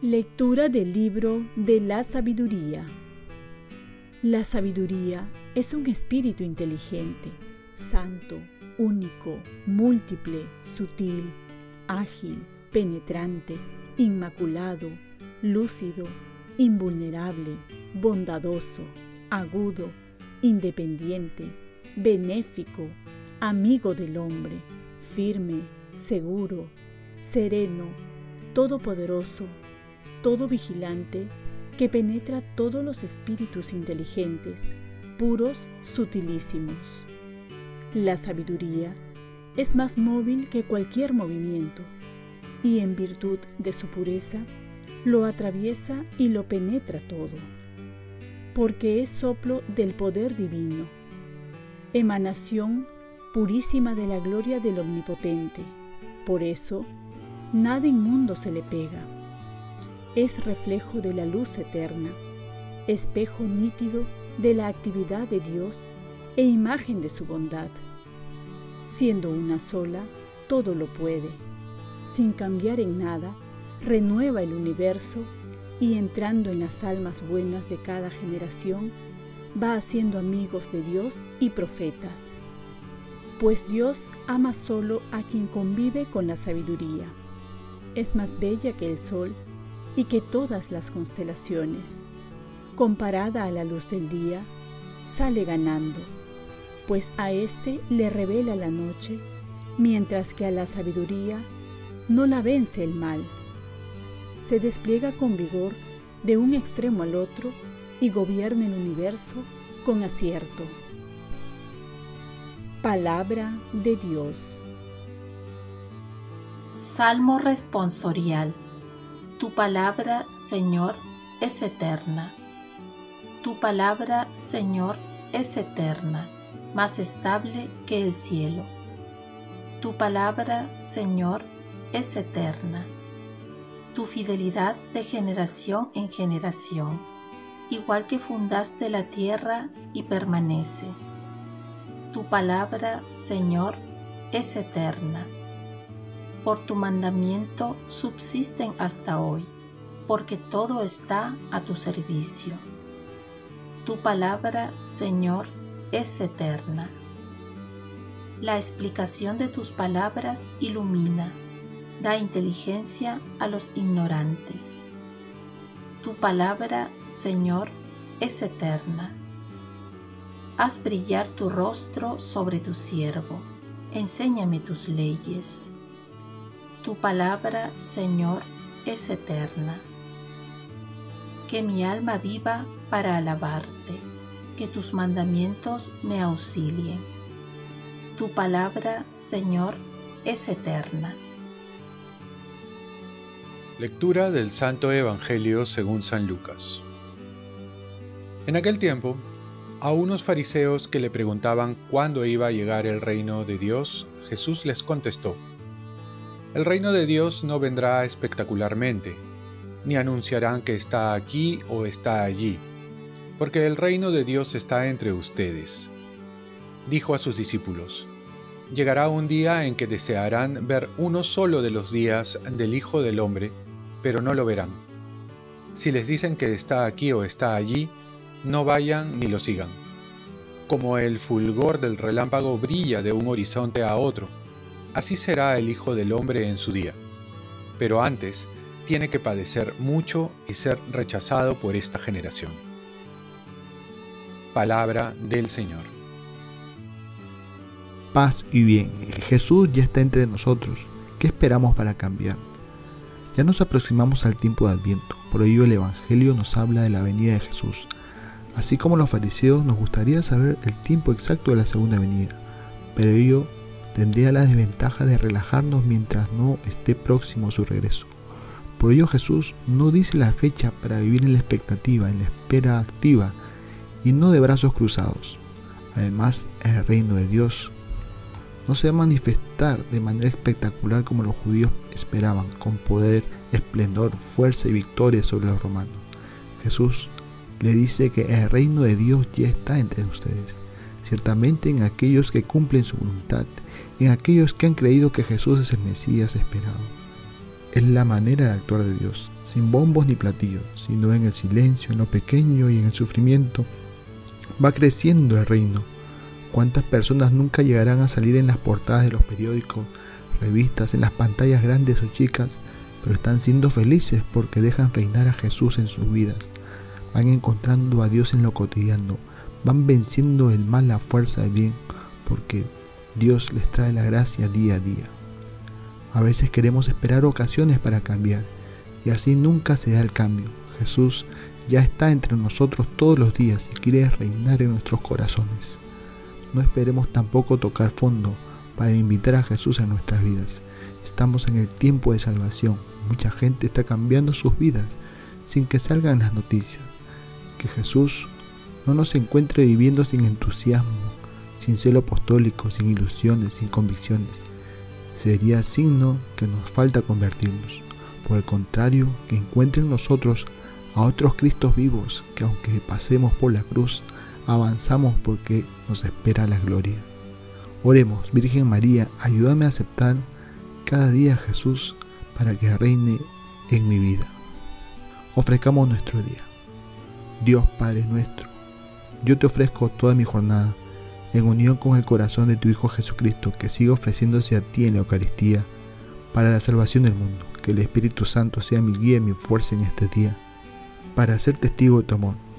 Lectura del libro de la sabiduría. La sabiduría es un espíritu inteligente, santo, único, múltiple, sutil, ágil, penetrante, inmaculado, lúcido, invulnerable, bondadoso, agudo, independiente, benéfico, amigo del hombre, firme, seguro, sereno, todopoderoso, todo vigilante, que penetra todos los espíritus inteligentes, puros, sutilísimos. La sabiduría es más móvil que cualquier movimiento y en virtud de su pureza lo atraviesa y lo penetra todo, porque es soplo del poder divino, emanación purísima de la gloria del Omnipotente. Por eso, nada inmundo se le pega es reflejo de la luz eterna, espejo nítido de la actividad de Dios e imagen de su bondad. Siendo una sola, todo lo puede. Sin cambiar en nada, renueva el universo y entrando en las almas buenas de cada generación, va haciendo amigos de Dios y profetas. Pues Dios ama solo a quien convive con la sabiduría. Es más bella que el sol y que todas las constelaciones, comparada a la luz del día, sale ganando, pues a éste le revela la noche, mientras que a la sabiduría no la vence el mal. Se despliega con vigor de un extremo al otro y gobierna el universo con acierto. Palabra de Dios. Salmo responsorial. Tu palabra, Señor, es eterna. Tu palabra, Señor, es eterna, más estable que el cielo. Tu palabra, Señor, es eterna. Tu fidelidad de generación en generación, igual que fundaste la tierra y permanece. Tu palabra, Señor, es eterna por tu mandamiento subsisten hasta hoy, porque todo está a tu servicio. Tu palabra, Señor, es eterna. La explicación de tus palabras ilumina, da inteligencia a los ignorantes. Tu palabra, Señor, es eterna. Haz brillar tu rostro sobre tu siervo, enséñame tus leyes. Tu palabra, Señor, es eterna. Que mi alma viva para alabarte, que tus mandamientos me auxilien. Tu palabra, Señor, es eterna. Lectura del Santo Evangelio según San Lucas. En aquel tiempo, a unos fariseos que le preguntaban cuándo iba a llegar el reino de Dios, Jesús les contestó, el reino de Dios no vendrá espectacularmente, ni anunciarán que está aquí o está allí, porque el reino de Dios está entre ustedes. Dijo a sus discípulos, Llegará un día en que desearán ver uno solo de los días del Hijo del Hombre, pero no lo verán. Si les dicen que está aquí o está allí, no vayan ni lo sigan. Como el fulgor del relámpago brilla de un horizonte a otro, Así será el Hijo del Hombre en su día. Pero antes tiene que padecer mucho y ser rechazado por esta generación. Palabra del Señor. Paz y bien. Jesús ya está entre nosotros. ¿Qué esperamos para cambiar? Ya nos aproximamos al tiempo de Adviento, por ello el Evangelio nos habla de la venida de Jesús. Así como los fariseos nos gustaría saber el tiempo exacto de la segunda venida, pero ello tendría la desventaja de relajarnos mientras no esté próximo su regreso. Por ello Jesús no dice la fecha para vivir en la expectativa, en la espera activa y no de brazos cruzados. Además, el reino de Dios no se va a manifestar de manera espectacular como los judíos esperaban, con poder, esplendor, fuerza y victoria sobre los romanos. Jesús le dice que el reino de Dios ya está entre ustedes, ciertamente en aquellos que cumplen su voluntad, en aquellos que han creído que Jesús es el Mesías esperado. Es la manera de actuar de Dios, sin bombos ni platillos, sino en el silencio, en lo pequeño y en el sufrimiento. Va creciendo el reino. ¿Cuántas personas nunca llegarán a salir en las portadas de los periódicos, revistas, en las pantallas grandes o chicas, pero están siendo felices porque dejan reinar a Jesús en sus vidas? Van encontrando a Dios en lo cotidiano, van venciendo el mal a fuerza del bien, porque Dios les trae la gracia día a día. A veces queremos esperar ocasiones para cambiar, y así nunca se da el cambio. Jesús ya está entre nosotros todos los días y quiere reinar en nuestros corazones. No esperemos tampoco tocar fondo para invitar a Jesús a nuestras vidas. Estamos en el tiempo de salvación. Mucha gente está cambiando sus vidas sin que salgan las noticias. Que Jesús no nos encuentre viviendo sin entusiasmo, sin celo apostólico, sin ilusiones, sin convicciones. Sería signo que nos falta convertirnos. Por el contrario, que encuentre en nosotros a otros Cristos vivos que aunque pasemos por la cruz, avanzamos porque nos espera la gloria. Oremos, Virgen María, ayúdame a aceptar cada día a Jesús para que reine en mi vida. Ofrezcamos nuestro día. Dios Padre nuestro, yo te ofrezco toda mi jornada en unión con el corazón de tu Hijo Jesucristo que sigue ofreciéndose a ti en la Eucaristía para la salvación del mundo. Que el Espíritu Santo sea mi guía y mi fuerza en este día para ser testigo de tu amor.